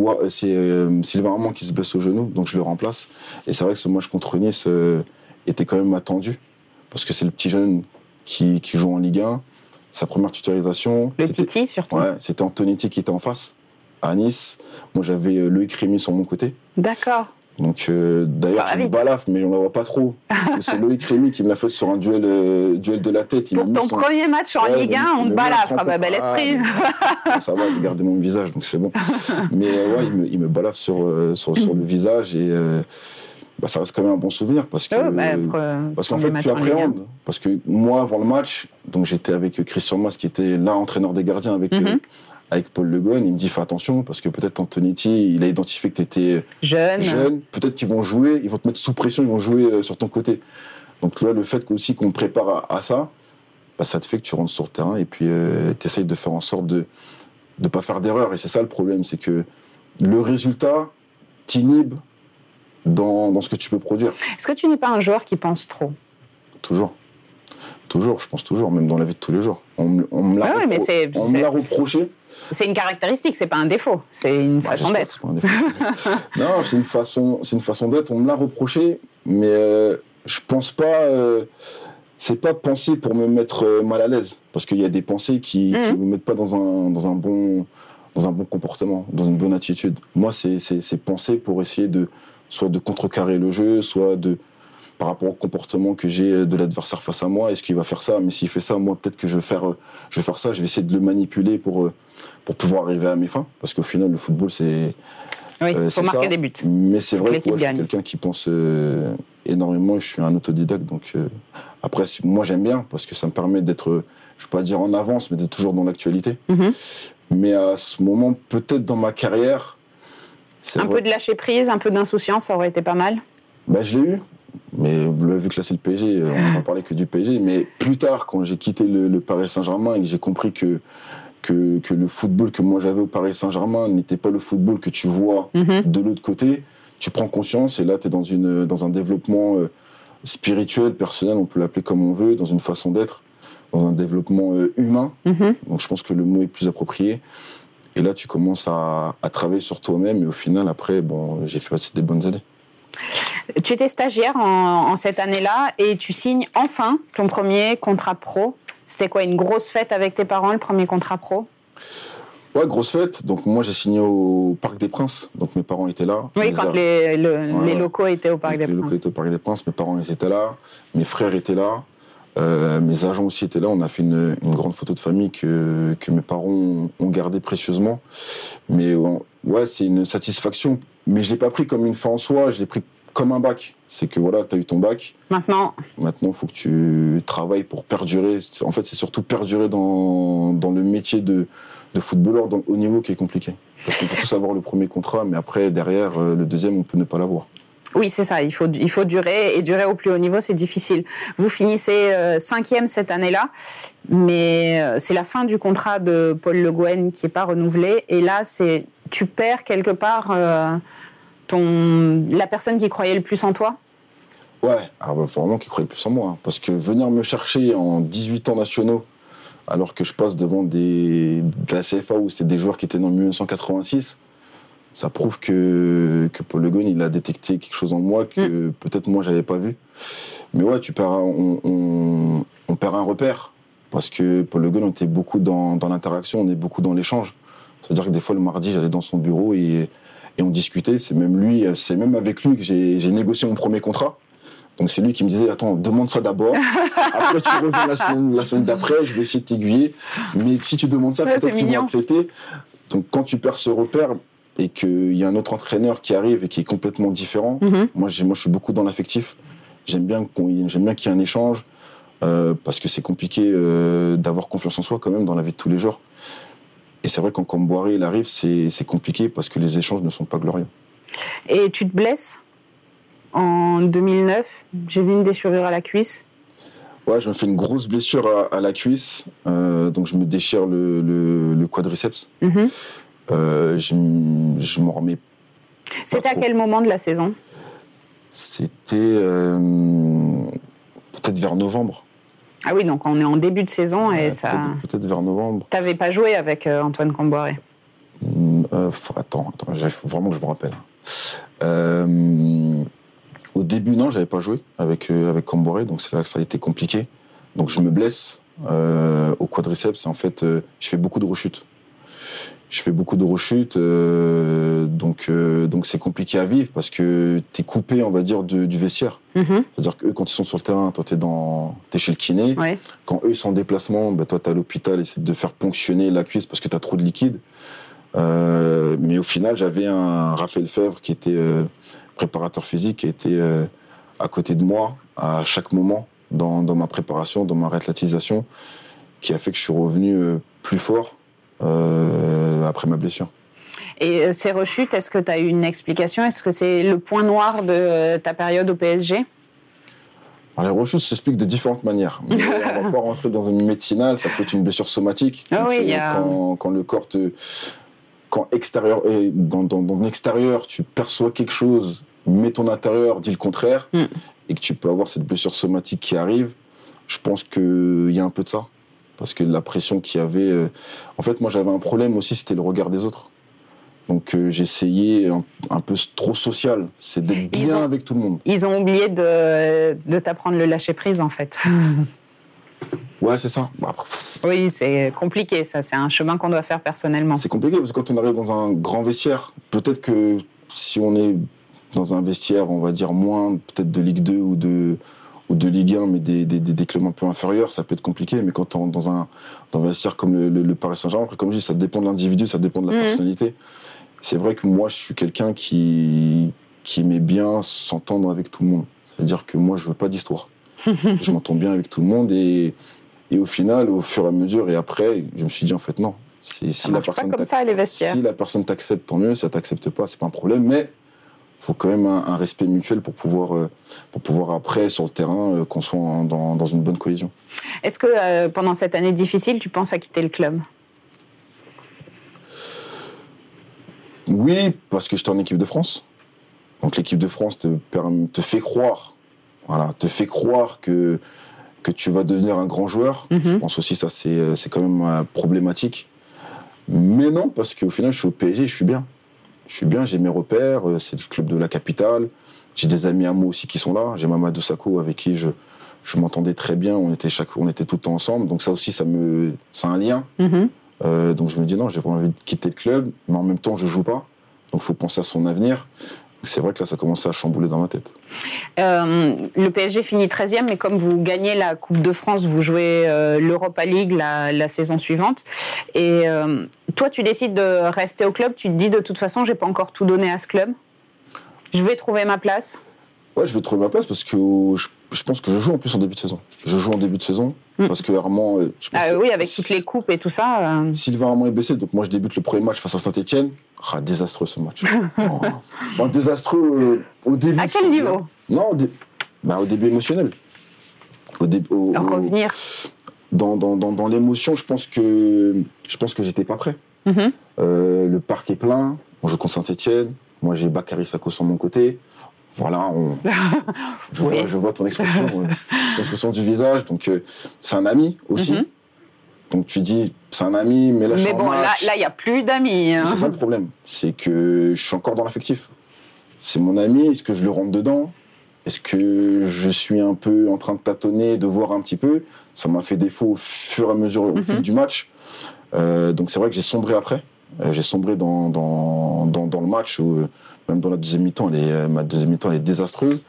euh, Sylvain Armand qui se blesse au genou, donc je le remplace. Et c'est vrai que ce match contre Nice était quand même attendu, parce que c'est le petit jeune qui, qui, joue en Ligue 1, sa première titularisation. Le Titi surtout Ouais, c'était Antonetti qui était en face, à Nice. Moi j'avais Loïc Rémy sur mon côté. D'accord. Donc euh, d'ailleurs, j'ai une balafre, mais on ne la voit pas trop. c'est Loïc Rémy qui me l'a fait sur un duel, euh, duel de la tête. Il Pour ton son... premier match en ouais, Ligue 1, on te balafre. Ah bah, bel esprit. Ah, ça va, j'ai gardé mon visage, donc c'est bon. mais euh, ouais, il me, il me balafre sur, sur, sur, le visage et euh, bah, ça reste quand même un bon souvenir parce que, oh, bah, pour, parce qu'en fait, tu appréhendes. Parce que moi, avant le match, donc j'étais avec Christian Mas qui était là, entraîneur des gardiens avec mm -hmm avec Paul Le Guen, il me dit fais attention parce que peut-être Antonetti, il a identifié que tu étais jeune. jeune. Peut-être qu'ils vont jouer, ils vont te mettre sous pression, ils vont jouer euh, sur ton côté. Donc là, le fait aussi qu'on prépare à, à ça, bah, ça te fait que tu rentres sur le terrain et puis euh, tu essayes de faire en sorte de ne pas faire d'erreur. Et c'est ça le problème, c'est que le résultat t'inhibe dans, dans ce que tu peux produire. Est-ce que tu n'es pas un joueur qui pense trop? Toujours. Toujours, je pense toujours, même dans la vie de tous les jours. On, on me l'a ouais, repro reproché. C'est une caractéristique, c'est pas un défaut, c'est une bah, façon d'être. non, c'est une façon, c'est une façon d'être. On me l'a reproché, mais euh, je pense pas. Euh, c'est pas penser pour me mettre euh, mal à l'aise, parce qu'il y a des pensées qui, ne mmh. vous mettent pas dans un dans un bon dans un bon comportement, dans une bonne attitude. Moi, c'est penser pour essayer de soit de contrecarrer le jeu, soit de par rapport au comportement que j'ai de l'adversaire face à moi. Est-ce qu'il va faire ça? Mais s'il fait ça, moi, peut-être que je vais, faire, euh, je vais faire ça. Je vais essayer de le manipuler pour, euh, pour pouvoir arriver à mes fins. Parce qu'au final, le football, c'est. Oui, euh, faut marquer ça. des buts. Mais c'est vrai que je suis quelqu'un qui pense euh, énormément. Je suis un autodidacte. Donc, euh, après, moi, j'aime bien parce que ça me permet d'être, je ne vais pas dire en avance, mais d'être toujours dans l'actualité. Mm -hmm. Mais à ce moment, peut-être dans ma carrière. Un vrai. peu de lâcher prise, un peu d'insouciance, ça aurait été pas mal bah, Je l'ai eu. Mais vu que là c'est le PSG, euh, on va parler que du PSG. Mais plus tard, quand j'ai quitté le, le, Paris Saint-Germain et que j'ai compris que, que, que, le football que moi j'avais au Paris Saint-Germain n'était pas le football que tu vois mm -hmm. de l'autre côté, tu prends conscience et là tu es dans, une, dans un développement euh, spirituel, personnel, on peut l'appeler comme on veut, dans une façon d'être, dans un développement euh, humain. Mm -hmm. Donc je pense que le mot est plus approprié. Et là, tu commences à, à travailler sur toi-même et au final, après, bon, j'ai fait passer des bonnes années. Tu étais stagiaire en, en cette année-là et tu signes enfin ton premier contrat pro. C'était quoi, une grosse fête avec tes parents, le premier contrat pro? Ouais, grosse fête. Donc moi j'ai signé au Parc des Princes. Donc mes parents étaient là. Oui, quand les, le, ouais, les, locaux étaient au Parc des les Princes. Les locaux étaient au Parc des Princes. Mes parents ils étaient là. Mes frères étaient là. Euh, mes agents aussi étaient là. On a fait une, une grande photo de famille que, que mes parents ont, ont gardée précieusement. Mais ouais, c'est une satisfaction. Mais je l'ai pas pris comme une fin en soi. Je l'ai pris comme un bac. C'est que voilà, tu as eu ton bac. Maintenant Maintenant, il faut que tu travailles pour perdurer. En fait, c'est surtout perdurer dans, dans le métier de, de footballeur dans, au niveau qui est compliqué. Parce qu'on peut tous avoir le premier contrat, mais après, derrière, euh, le deuxième, on peut ne pas l'avoir. Oui, c'est ça. Il faut, il faut durer et durer au plus haut niveau, c'est difficile. Vous finissez euh, cinquième cette année-là, mais euh, c'est la fin du contrat de Paul Le Guen qui n'est pas renouvelé. Et là, c'est tu perds quelque part euh, ton, la personne qui croyait le plus en toi? Ouais, ah bah, vraiment qui croyait le plus en moi. Hein, parce que venir me chercher en 18 ans nationaux, alors que je passe devant des, de la CFA où c'était des joueurs qui étaient dans 1986, ça prouve que, que Paul Le Guen, il a détecté quelque chose en moi que peut-être moi, j'avais pas vu. Mais ouais, tu perds, un- on, on- on perd un repère. Parce que Paul Le Guen, on était beaucoup dans, dans l'interaction, on est beaucoup dans l'échange. C'est-à-dire que des fois, le mardi, j'allais dans son bureau et, et on discutait. C'est même lui, c'est même avec lui que j'ai négocié mon premier contrat. Donc c'est lui qui me disait attends demande ça d'abord après tu reviens la semaine la semaine d'après je vais essayer de t'aiguiller mais si tu demandes ça Ouais, peut-être qu'ils vont accepter donc quand tu perds ce repère et qu'il y a un autre entraîneur qui arrive et qui est complètement différent Mhm. moi, moi je suis beaucoup dans l'affectif j'aime bien qu'il y ait un échange euh, parce que c'est compliqué euh, d'avoir confiance en soi quand même dans la vie de tous les jours et c'est vrai quand Camboire il arrive c'est compliqué parce que les échanges ne sont pas glorieux Et tu te blesses en 2009. J'ai vu une déchirure à la cuisse. Ouais, je me fais une grosse blessure à, à la cuisse, euh, donc je me déchire le, le- le quadriceps. Mhm. Euh, je, je m'en remets. C'était à quel moment de la saison? C'était euh, peut-être vers novembre. Ah oui, donc on est en début de saison et Ouais, ça. peut-être- vers novembre. T'avais pas joué avec euh, Antoine Camboiré. Mm, euh, faut- attends, attends, il faut vraiment que je me rappelle. Euh, au début, non, j'avais pas joué avec avec donc c'est là que ça a été compliqué. Donc je me blesse euh, au quadriceps et en fait, je fais beaucoup de rechutes. Je fais beaucoup de rechutes, euh, donc euh, donc c'est compliqué à vivre parce que t'es coupé, on va dire, de- du vestiaire. Mhm. C'est-à-dire qu'eux, quand ils sont sur le terrain, toi t'es dans, t'es chez le kiné. Ouais. Quand eux sont en déplacement, bah, toi, tu à l'hôpital, essaie de faire ponctionner la cuisse parce que tu as trop de liquide. Euh, mais au final, j'avais un Raphaël Fèvre qui était préparateur physique, qui était à côté de moi à chaque moment dans, dans ma préparation, dans ma réathlétisation, qui a fait que je suis revenu plus fort après ma blessure. Et euh, ces rechutes, est-ce que tu as eu une explication? Est-ce que c'est le point noir de euh, ta période au PSG Alors, les rechutes s'expliquent de différentes manières. Mais on va pas rentrer dans une médecinale, ça peut être une blessure somatique. Ah oui, a- quand, quand le corps te. Quand extérieur, euh, dans, dans, dans l'extérieur, tu perçois quelque chose, mais ton intérieur dit le contraire, Mm. et que tu peux avoir cette blessure somatique qui arrive, je pense qu'il y a un peu de ça. Parce que la pression qu'il y avait. euh, En fait, moi, j'avais un problème aussi, c'était le regard des autres. Donc, euh, j'essayais un, un peu trop social, c'est d'être bien ont- avec tout le monde. Ils ont oublié de, de t'apprendre le lâcher-prise, en fait. Ouais, c'est ça. Pff, Oui, c'est compliqué, ça. C'est un chemin qu'on doit faire personnellement. C'est compliqué parce que quand on arrive dans un grand vestiaire, peut-être que si on est dans un vestiaire, on va dire moins peut-être de Ligue 2 ou de, ou de Ligue 1, mais des, des, des, des clubs un peu inférieurs, ça peut être compliqué. Mais quand on est dans un, dans un vestiaire comme le, le- le Paris Saint-Germain, après, comme je dis, ça dépend de l'individu, ça dépend de la Mhm. personnalité. C'est vrai que moi, je suis quelqu'un qui, qui aimait bien s'entendre avec tout le monde. C'est-à-dire que moi, je veux pas d'histoire. je m'entends bien avec tout le monde et, et au final, au fur et à mesure et après, je me suis dit en fait non. Si la marche pas personne comme ça, les vestiaires. si la personne t'accepte, tant mieux. Si elle t'accepte pas, c'est pas un problème. Mais faut quand même un, un respect mutuel pour pouvoir, euh, pour pouvoir après sur le terrain euh, qu'on soit en- dans, dans une bonne cohésion. Est-ce que euh, pendant cette année difficile, tu penses à quitter le club? Oui, parce que j'étais en équipe de France. Donc l'équipe de France te, te fait croire, voilà, te fait croire que, que tu vas devenir un grand joueur. Mhm. Je pense aussi ça c'est c'est quand même problématique. Mais non, parce qu'au final je suis au PSG, je suis bien. Je suis bien, j'ai mes repères, euh, c'est le club de la capitale. J'ai des amis à moi aussi qui sont là. J'ai Mamadou Sakho avec qui je, je m'entendais très bien. On était, chaque, on était tout le temps ensemble. Donc ça aussi, ça me, c'est un lien. Mhm. Euh, donc je me dis non, j'ai pas envie de quitter le club, mais en même temps je joue pas. Donc faut penser à son avenir. C'est vrai que là ça commençait à chambouler dans ma tête. Euh, le PSG finit 13e, mais comme vous gagnez la Coupe de France, vous jouez euh, l'Europa League la, saison suivante. Et euh, toi, tu décides de rester au club. Tu te dis de toute façon, j'ai pas encore tout donné à ce club. Je vais trouver ma place. Ouais, je vais trouver ma place parce que je, je pense que je joue en plus en début de saison. Je joue en début de saison Mm. parce que Armand, euh, je pense Ah oui, avec toutes les coupes et tout ça. euh, Sylvain Armand est blessé, donc moi je débute le premier match face à Saint-Etienne. Ah, désastreux ce match. Oh. Enfin, désastreux euh, au début. À quel niveau Non, au, dé- bah, au début émotionnel. Au revenir. dans, dans, dans, dans l'émotion, je pense que je pense que j'étais pas prêt. Mhm. Euh, le parc est plein. On joue contre Saint-Etienne. Moi, j'ai Bakary Sako sur mon côté. Voilà, on... je, vois, Oui. je vois ton expression, euh, du visage. Donc, euh, c'est un ami aussi. Mhm. Donc tu dis, c'est un ami, mais là, je Mais suis bon, là, match. là, il n'y a plus d'amis. hein. C'est ça le problème. C'est que je suis encore dans l'affectif. C'est mon ami, est-ce que je le rentre dedans? Est-ce que je suis un peu en train de tâtonner, de voir un petit peu? Ça m'a fait défaut au fur et à mesure au fil du match. Euh, donc c'est vrai que j'ai sombré après. Euh, j'ai sombré dans, dans, dans, dans le match, où, même dans la deuxième mi-temps, euh, ma deuxième mi-temps elle est désastreuse.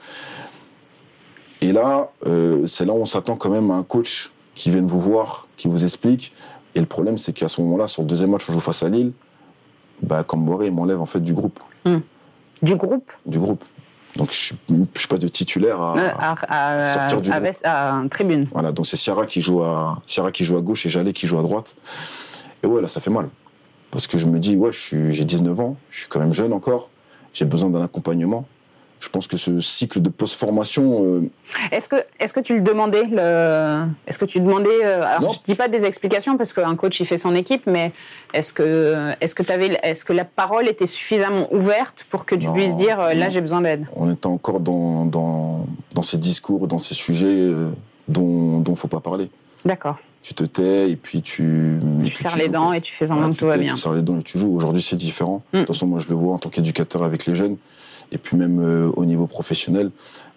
Et là, euh, c'est là où on s'attend quand même à un coach qui vienne vous voir, qui vous explique. Et le problème, c'est qu'à ce moment-là, sur le deuxième match, on joue face à Lille, bah, Camboré, il m'enlève en fait du groupe. Du groupe? Du groupe. Donc, je je suis pas de titulaire à. euh, à, à- sortir du à groupe. Vest- à tribune. Voilà, donc c'est Ciara qui joue à Ciara qui joue à gauche et Jallet qui joue à droite. Et ouais, là, ça fait mal. Parce que je me dis, ouais, j'ai 19 ans, je suis quand même jeune encore, j'ai besoin d'un accompagnement. Je pense que ce cycle de post-formation, euh, Est-ce que, est que tu le demandais le... Est-ce que tu demandais euh, Alors, Non. je dis pas des explications parce qu'un coach il fait son équipe, mais est-ce que, est-ce que est-ce que la parole était suffisamment ouverte pour que tu Non, puisses dire euh, là j'ai besoin d'aide? On était encore dans, dans, dans ces discours, dans ces sujets dont il ne faut pas parler. D'accord. Tu te tais et puis tu. Tu serres joues, les quoi. dents et tu fais semblant que tu tout va bien. Tu serres les dents et tu joues. Aujourd'hui, c'est différent. Mm. De toute façon, moi, je le vois en tant qu'éducateur avec les jeunes. Et puis même euh, au niveau professionnel,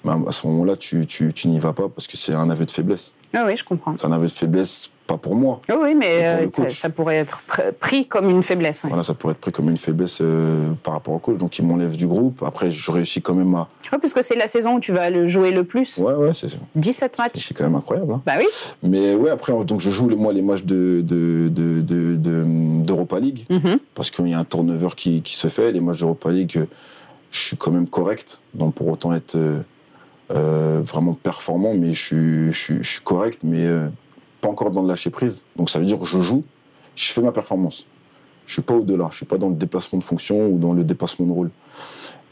bah, à ce moment-là, tu, tu, tu n'y vas pas parce que c'est un aveu de faiblesse. Ah oui, je comprends. C'est un aveu de faiblesse, pas pour moi. Ah oui, mais euh, ça, ça pourrait être pr- pris comme une faiblesse. oui. Voilà, ça pourrait être pris comme une faiblesse euh, par rapport au coach. Donc, il m'enlève du groupe. Après, je réussis quand même à. Ouais, parce que c'est la saison où tu vas le jouer le plus. Ouais, ouais, c'est 17 matchs. c'est quand même incroyable. hein. Bah oui. Mais ouais, après, donc je joue moi les matchs de, de, de, de- de- d'Europa League Mhm. parce qu'il y a un turnover qui, qui se fait. Les matchs d'Europa League, je suis quand même correct, donc pour autant être euh, euh, vraiment performant, mais je suis, je correct, mais euh, pas encore dans le lâcher prise. Donc ça veut dire que je joue, je fais ma performance. Je suis pas au-delà, je suis pas dans le déplacement de fonction ou dans le dépassement de rôle.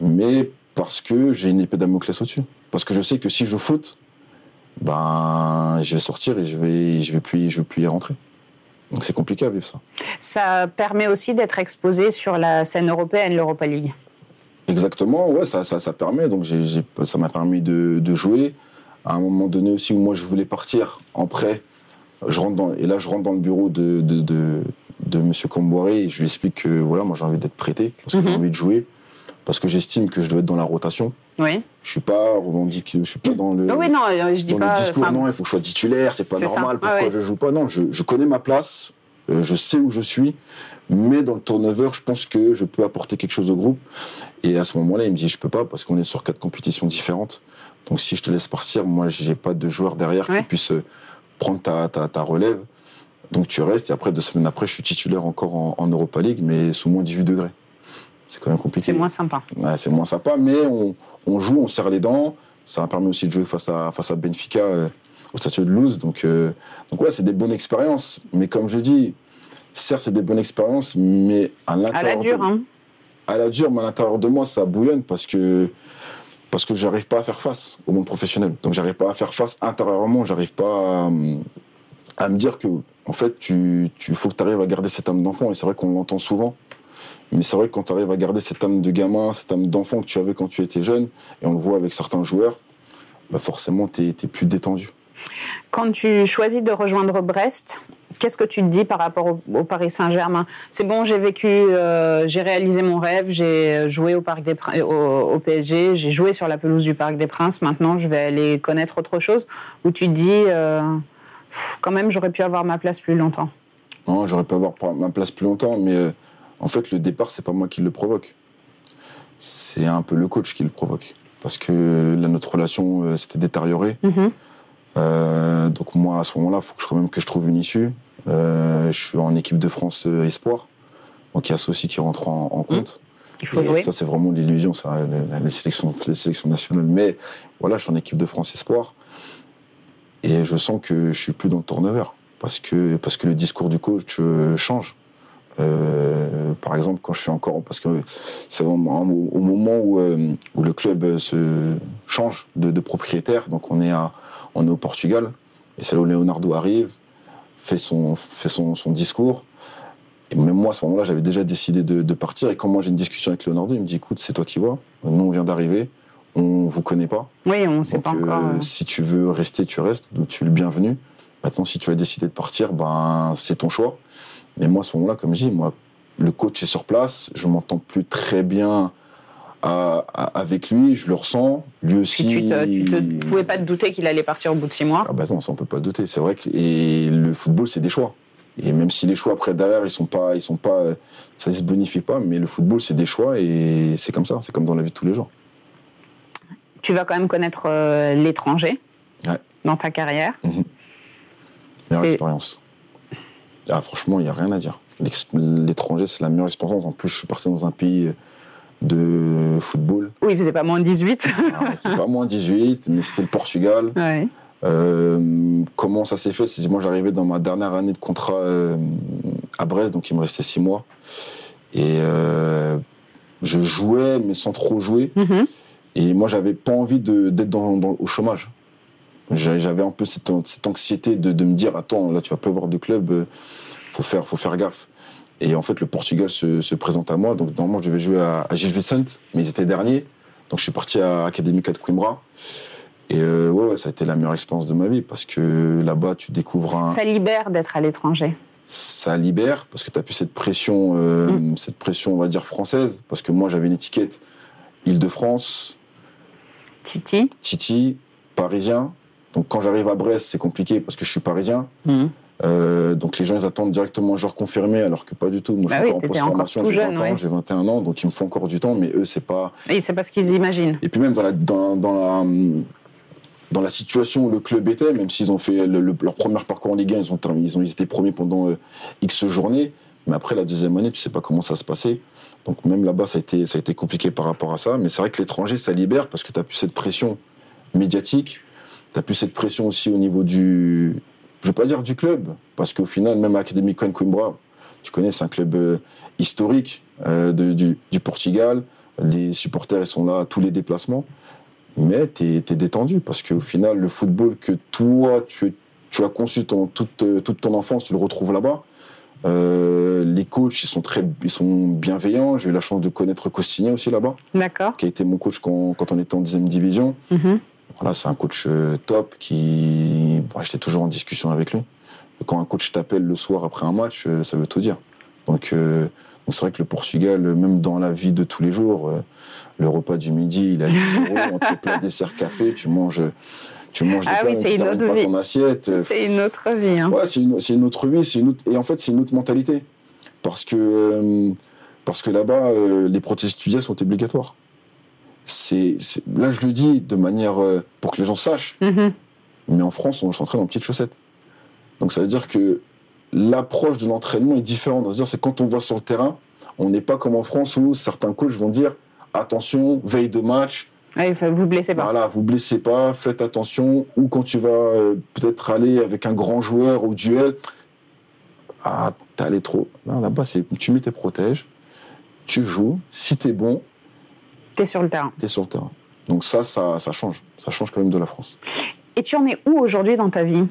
Mais parce que j'ai une épée Damoclès au-dessus. Parce que je sais que si je faute, ben, je vais sortir et je vais, je vais plus, je vais plus y rentrer. Donc c'est compliqué à vivre ça. Ça permet aussi d'être exposé sur la scène européenne, l'Europa League. Exactement, ouais, ça, ça, ça permet. Donc j'ai, j'ai- ça m'a permis de, de jouer. À un moment donné aussi où moi je voulais partir en prêt, je rentre dans, et là je rentre dans le bureau de, de, de, de Monsieur Comboiré et je lui explique que voilà, moi j'ai envie d'être prêté parce que j'ai Mhm. envie de jouer, parce que j'estime que je dois être dans la rotation. Oui. Je suis pas revendique, je suis pas dans le. Ah oui, non, je dis dans pas. le discours, enfin, non, il faut que je sois titulaire, c'est pas C'est ça. normal, Ah pourquoi ouais. je joue pas? Non, je, je connais ma place, euh, je sais où je suis, mais dans le turnover, je pense que je peux apporter quelque chose au groupe. Et à ce moment-là, il me dit, je peux pas parce qu'on est sur quatre compétitions différentes. Donc si je te laisse partir, moi, j'ai pas de joueur derrière Ouais. qui puisse euh, prendre ta, ta, ta relève. Donc tu restes, et après, deux semaines après, je suis titulaire encore en, en Europa League, mais sous moins 18 degrés. C'est quand même compliqué. c'est moins sympa. Ouais, c'est moins sympa, mais on, on joue, on serre les dents. Ça m'a permis aussi de jouer face à, face à Benfica euh, au Stade de Luz. Donc, euh, donc ouais, c'est des bonnes expériences. Mais comme je dis, certes, c'est des bonnes expériences, mais à À la l'intérieur. dure, de, hein. À la dure, mais à l'intérieur de moi, ça bouillonne parce que parce que j'arrive pas à faire face au monde professionnel. Donc, j'arrive pas à faire face intérieurement. J'arrive pas à, à me dire que, en fait, tu, tu faut que tu arrives à garder cette âme d'enfant. Et c'est vrai qu'on l'entend souvent. Mais c'est vrai que quand tu arrives à garder cette âme de gamin, cette âme d'enfant que tu avais quand tu étais jeune, et on le voit avec certains joueurs, bah forcément, tu es, plus détendu. Quand tu choisis de rejoindre Brest, qu'est-ce que tu te dis par rapport au, au Paris Saint-Germain? C'est bon, j'ai vécu, euh, j'ai réalisé mon rêve, j'ai joué au, Parc des Prin- au, au PSG, j'ai joué sur la pelouse du Parc des Princes, maintenant je vais aller connaître autre chose Ou tu te dis, euh, pff, quand même, j'aurais pu avoir ma place plus longtemps? Non, j'aurais pu avoir ma place plus longtemps, mais euh, en fait, le départ, c'est pas moi qui le provoque. C'est un peu le coach qui le provoque. Parce que là, notre relation s'était détériorée. Mhm. Euh, donc moi, à ce moment-là, il faut que je, quand même que je trouve une issue. Euh, je suis en équipe de France euh, Espoir. Donc il y a ça aussi qui rentre en, en compte. Il faut Et jouer. Ça, c'est vraiment l'illusion, ça, les, les sélections, les sélections nationales. Mais voilà, je suis en équipe de France Espoir. Et je sens que je suis plus dans le turnover. Parce que, parce que le discours du coach change. Euh, par exemple, quand je suis encore. Parce que c'est au, au moment où, où le club se change de, de propriétaire. Donc on est, à, on est au Portugal. Et c'est là où Leonardo arrive, fait son, fait son, son discours. Et même moi, à ce moment-là, j'avais déjà décidé de, de partir. Et quand moi j'ai une discussion avec Leonardo, il me dit écoute, c'est toi qui vois. Nous, on vient d'arriver. On vous connaît pas. Oui, on ne sait pas encore. euh, euh, si tu veux rester, tu restes. Donc, tu es le bienvenu. Maintenant, si tu as décidé de partir, ben, c'est ton choix. Mais moi, à ce moment-là, comme je dis, moi, le coach est sur place, je m'entends plus très bien avec lui, je le ressens. Lui aussi. tu ne pouvais pas te douter qu'il allait partir au bout de six mois Ah bah non, ça on peut pas douter. C'est vrai que et le football, c'est des choix. Et même si les choix après derrière, ils sont pas, ils sont pas, ça se bonifie pas, mais le football, c'est des choix et c'est comme ça, c'est comme dans la vie de tous les jours. Tu vas quand même connaître euh, l'étranger ouais. dans ta carrière. Mmh. Meilleure expérience. Ah, franchement, il n'y a rien à dire. L'étranger, c'est la meilleure expérience. En plus, je suis parti dans un pays de football. Oui, il faisait pas moins de 18. il faisait pas moins de 18, mais c'était le Portugal. Euh, comment ça s'est fait? C'est moi j'arrivais dans ma dernière année de contrat euh, à Brest, donc il me restait six mois. Et euh, je jouais, mais sans trop jouer. Mm-hmm. Et moi, j'avais pas envie d'être au chômage. J'avais un peu cette, anxiété de, me dire attends, là tu vas plus avoir de club, faut faire, faut faire gaffe. Et en fait, le Portugal se, présente à moi. Donc, normalement, je devais jouer à, Gilles Vicente, mais ils étaient derniers. Donc, je suis parti à Académica de Coimbra. Et euh, ouais, ça a été la meilleure expérience de ma vie parce que là-bas, tu découvres un. Ça libère d'être à l'étranger. Ça libère parce que tu as plus cette pression, euh, mm. cette pression, on va dire, française. Parce que moi, j'avais une étiquette Île-de-France. Titi. Titi, parisien. Donc, quand j'arrive à Brest, c'est compliqué parce que je suis parisien. Mm. Euh, donc les gens ils attendent directement un joueur confirmé alors que pas du tout. Moi je bah suis encore en post-formation, j'ai 20 ans, j'ai 21 ans, donc il me faut encore du temps, mais eux c'est pas. Et c'est pas ce qu'ils imaginent. Et puis même dans la, dans, dans la, dans la situation où le club était, même s'ils ont fait leur premier parcours en Ligue 1, ils ont, ils ont ils étaient premiers pendant euh, X journées, mais après la deuxième année, tu sais pas comment ça se passait. Donc même là-bas, ça a, été, ça a été compliqué par rapport à ça. Mais c'est vrai que l'étranger, ça libère parce que tu as plus cette pression médiatique, tu as plus cette pression aussi au niveau du, je ne veux pas dire du club, parce qu'au final, même Académico Coimbra, tu connais, c'est un club euh, historique euh, du, Portugal. Les supporters, ils sont là à tous les déplacements. Mais tu es, détendu, parce qu'au final, le football que toi, tu, as conçu toute, toute, ton enfance, tu le retrouves là-bas. Euh, les coachs, ils sont très, ils sont bienveillants. J'ai eu la chance de connaître Costigny aussi là-bas. Qui a été mon coach quand, on était en deuxième division. Mm-hmm. Voilà, c'est un coach euh, top qui. J'étais toujours en discussion avec lui. Quand un coach t'appelle le soir après un match, euh, ça veut tout dire. Euh, donc, c'est vrai que le Portugal, même dans la vie de tous les jours, le repas du midi, il a 10 euros, entre plat, dessert, café, tu manges. Tu manges ah oui, c'est une autre vie. ton assiette. C'est une autre vie. Hein. Ouais, c'est une, une, autre vie. Une autre, et en fait, c'est une autre mentalité. Parce que, parce que là-bas, les protèges étudiants sont obligatoires c'est, là je le dis de manière euh, pour que les gens sachent, mm-hmm. mais en France on s'entraîne en petites chaussettes. Donc ça veut dire que l'approche de l'entraînement est différente. C'est-à-dire c'est quand on voit sur le terrain, on n'est pas comme en France où certains coachs vont dire attention veille de match. Ouais, vous blessez pas. Voilà, vous blessez pas, faites attention. Ou quand tu vas euh, peut-être aller avec un grand joueur au duel, ah t'es allé trop. Là-bas c'est tu mets tes protèges, tu joues. Si t'es bon, T'es sur le terrain. T'es sur le terrain. Donc ça, ça, ça change. Ça change quand même de la France. Et tu en es où aujourd'hui dans ta vie?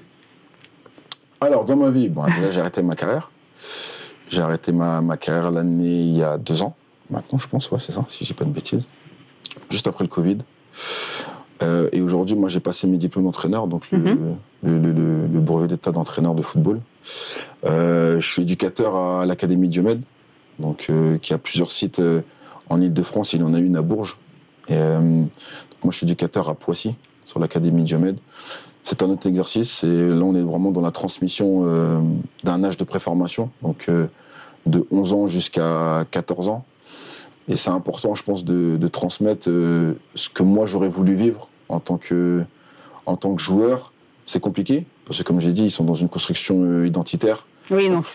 Alors, dans ma vie, bon, j'ai arrêté ma carrière. J'ai arrêté ma, ma carrière l'année il y a deux ans. Maintenant, je pense, ouais, c'est ça, si j'ai pas de bêtises. Juste après le Covid. Euh, et aujourd'hui, moi, j'ai passé mes diplômes d'entraîneur, donc le, mhm. brevet d'état d'entraîneur de football. Euh, je suis éducateur à l'Académie Diomède, donc, euh, qui a plusieurs sites en Ile-de-France, il en a une à Bourges. Euh, moi, je suis éducateur à Poissy, sur l'Académie Diomède. C'est un autre exercice. Et là, on est vraiment dans la transmission euh, d'un âge de préformation, donc euh, de 11 ans jusqu'à 14 ans. Et c'est important, je pense, de, transmettre ce que moi, j'aurais voulu vivre en tant que, en tant que joueur. C'est compliqué, parce que comme j'ai dit, ils sont dans une construction identitaire. Oui, donc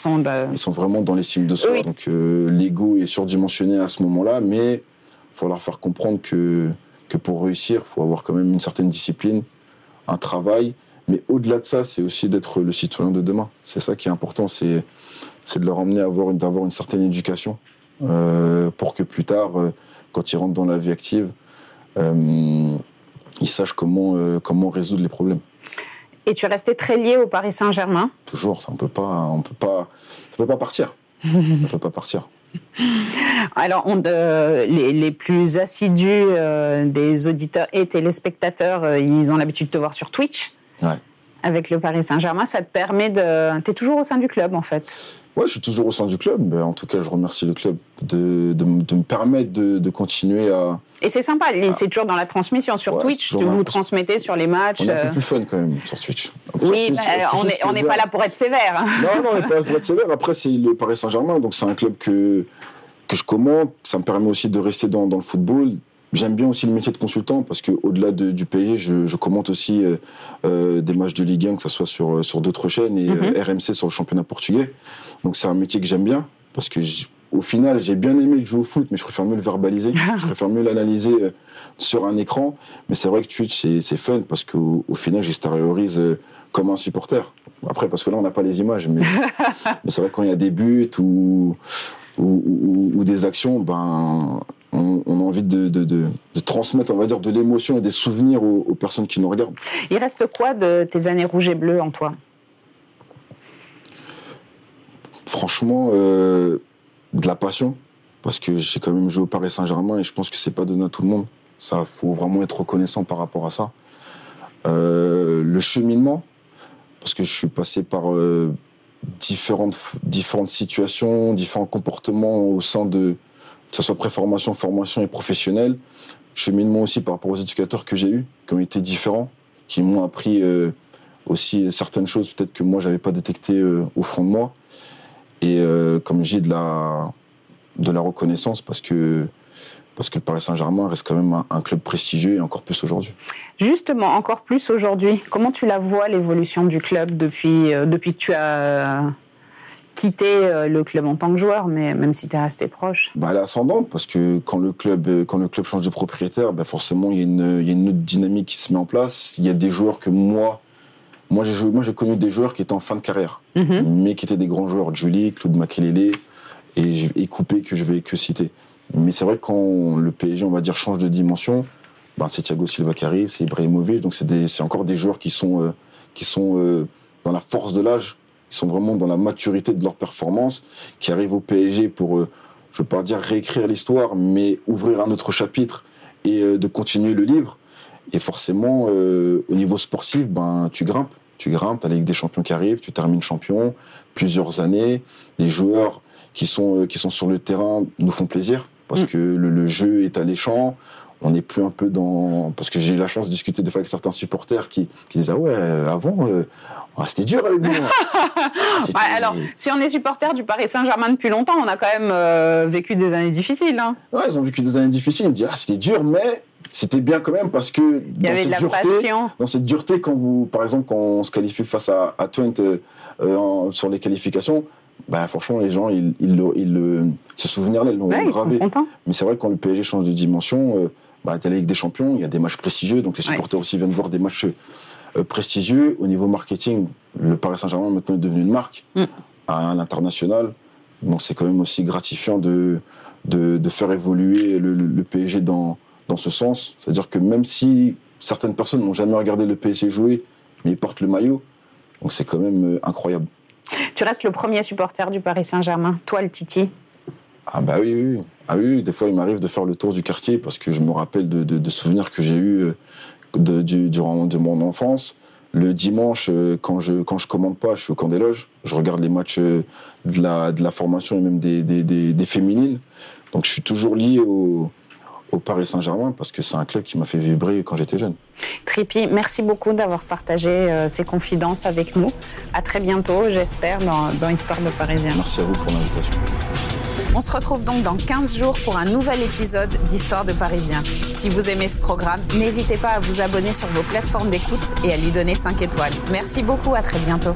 ils sont, vraiment dans les cimes de soi. Donc euh, l'ego est surdimensionné à ce moment-là, mais il faut leur faire comprendre que, que pour réussir, il faut avoir quand même une certaine discipline, un travail. Mais au-delà de ça, c'est aussi d'être le citoyen de demain. C'est ça qui est important, c'est de leur emmener à avoir, d'avoir une certaine éducation euh, pour que plus tard, euh, quand ils rentrent dans la vie active, ils sachent comment, comment résoudre les problèmes. Et tu es resté très lié au Paris Saint-Germain Toujours, ça, on peut pas, on peut pas, ça peut pas partir. ça peut pas partir. Alors, on, euh, les, plus assidus euh, des auditeurs et téléspectateurs, euh, ils ont l'habitude de te voir sur Twitch. Ouais. avec le Paris Saint-Germain. Ça te permet de. Tu es toujours au sein du club, en fait. Ouais, je suis toujours au sein du club. En tout cas, je remercie le club de, de, me permettre de, continuer à. Et c'est sympa, c'est toujours dans la transmission. Sur Twitch, vous transmettez sur les matchs. On est un peu euh. plus fun quand même sur Twitch. oui, bah, on n'est pas là pour être sévère. Non, non, on n'est pas là pour être sévère. Après, c'est le Paris Saint-Germain, donc c'est un club que, que je commente. Ça me permet aussi de rester dans, dans le football, J'aime bien aussi le métier de consultant parce que au-delà du pays, je, je, commente aussi euh, euh, des matchs de Ligue 1, que ce soit sur, euh, sur d'autres chaînes et mhm. RMC sur le championnat portugais. Donc c'est un métier que j'aime bien parce que au final, j'ai bien aimé jouer au foot, mais je préfère mieux le verbaliser, je préfère mieux l'analyser sur un écran. Mais c'est vrai que Twitch, c'est fun parce qu'au au final, j'extériorise comme un supporter. Après, parce que là, on n'a pas les images, mais, mais c'est vrai quand il y a des buts ou, ou, ou, ou des actions, ben on, a envie de, transmettre, on va dire, de l'émotion et des souvenirs aux, personnes qui nous regardent. Il reste quoi de tes années rouges et bleues en toi? Franchement, euh, de la passion, parce que j'ai quand même joué au Paris Saint-Germain et je pense que c'est pas donné à tout le monde. Ça, faut vraiment être reconnaissant par rapport à ça. Euh, le cheminement, parce que je suis passé par euh, différentes, différentes situations, différents comportements au sein de, que ce soit préformation, formation et professionnelle. Cheminement aussi par rapport aux éducateurs que j'ai eus, qui ont été différents, qui m'ont appris euh, aussi certaines choses peut-être que moi j'avais pas détectées euh, au fond de moi. Et euh, comme j'ai de la de la reconnaissance parce que parce que le Paris Saint-Germain reste quand même un, club prestigieux et encore plus aujourd'hui. Justement, encore plus aujourd'hui. Comment tu la vois l'évolution du club depuis depuis que tu as quitter euh, le club en tant que joueur, mais même si tu es resté proche bah, Elle est ascendante, parce que quand le club, euh, quand le club change de propriétaire, bah forcément, il y, a une, il y, a une, autre dynamique qui se met en place. Il y a des joueurs que moi, moi j'ai, moi, j'ai connu des joueurs qui étaient en fin de carrière, mhm. mais qui étaient des grands joueurs, Julie, Claude Makelele et, et Coupé, que je vais que citer. Mais c'est vrai que quand le PSG, on va dire, change de dimension, bah, c'est Thiago Silva qui arrive, c'est Ibrahimovic, donc c'est, des, c'est encore des joueurs qui sont, euh, qui sont dans la force de l'âge ils sont vraiment dans la maturité de leur performance, qui arrivent au PSG pour, euh, je ne veux pas dire réécrire l'histoire, mais ouvrir un autre chapitre et euh, de continuer le livre. Et forcément, euh, au niveau sportif, ben, tu grimpes. Tu grimpes, tu as la Ligue des Champions qui arrive, tu termines champion, plusieurs années. Les joueurs qui sont, qui sont sur le terrain nous font plaisir parce mm. que le, le, jeu est alléchant on n'est plus un peu dans parce que j'ai eu la chance de discuter des fois avec certains supporters qui, qui disaient ah ouais avant euh, ah, c'était dur avec vous ah, alors si on est supporter du Paris Saint-Germain depuis longtemps on a quand même euh, vécu des années difficiles hein. ouais ils ont vécu des années difficiles ils disent ah c'était dur mais c'était bien quand même parce que dans cette dureté, dans cette dureté, quand vous, par exemple, quand on se qualifie face à, à Twente euh, sur les qualifications, bah, franchement, les gens, ils, ils, ce souvenir-là, ils l'ont gravé. Mais c'est vrai que quand le PSG change de dimension, bah, t'es la Ligue des Champions, il y a des matchs prestigieux, donc les supporters aussi viennent voir des matchs euh, prestigieux. Au niveau marketing, le Paris Saint-Germain maintenant est devenu une marque mm. à l'international. Donc c'est quand même aussi gratifiant de, de, faire évoluer le, PSG dans, dans ce sens. C'est-à-dire que même si certaines personnes n'ont jamais regardé le PSG jouer, mais ils portent le maillot, donc c'est quand même euh, incroyable. Tu restes le premier supporter du Paris Saint-Germain, toi le Titi ah bah oui, oui. Ah oui, des fois il m'arrive de faire le tour du quartier parce que je me rappelle de, souvenirs que j'ai eus euh, durant de mon enfance. Le dimanche, euh, quand je quand je commande pas, je suis au camp des loges. Je regarde les matchs euh, de la, de la formation et même des, des, féminines. Donc je suis toujours lié au, au Paris Saint-Germain parce que c'est un club qui m'a fait vibrer quand j'étais jeune. Tripi, merci beaucoup d'avoir partagé ces confidences avec nous. À très bientôt, j'espère, dans, dans Histoire de Parisien. Merci à vous pour l'invitation. On se retrouve donc dans 15 jours pour un nouvel épisode d'Histoire de Parisien. Si vous aimez ce programme, n'hésitez pas à vous abonner sur vos plateformes d'écoute et à lui donner 5 étoiles. Merci beaucoup, à très bientôt.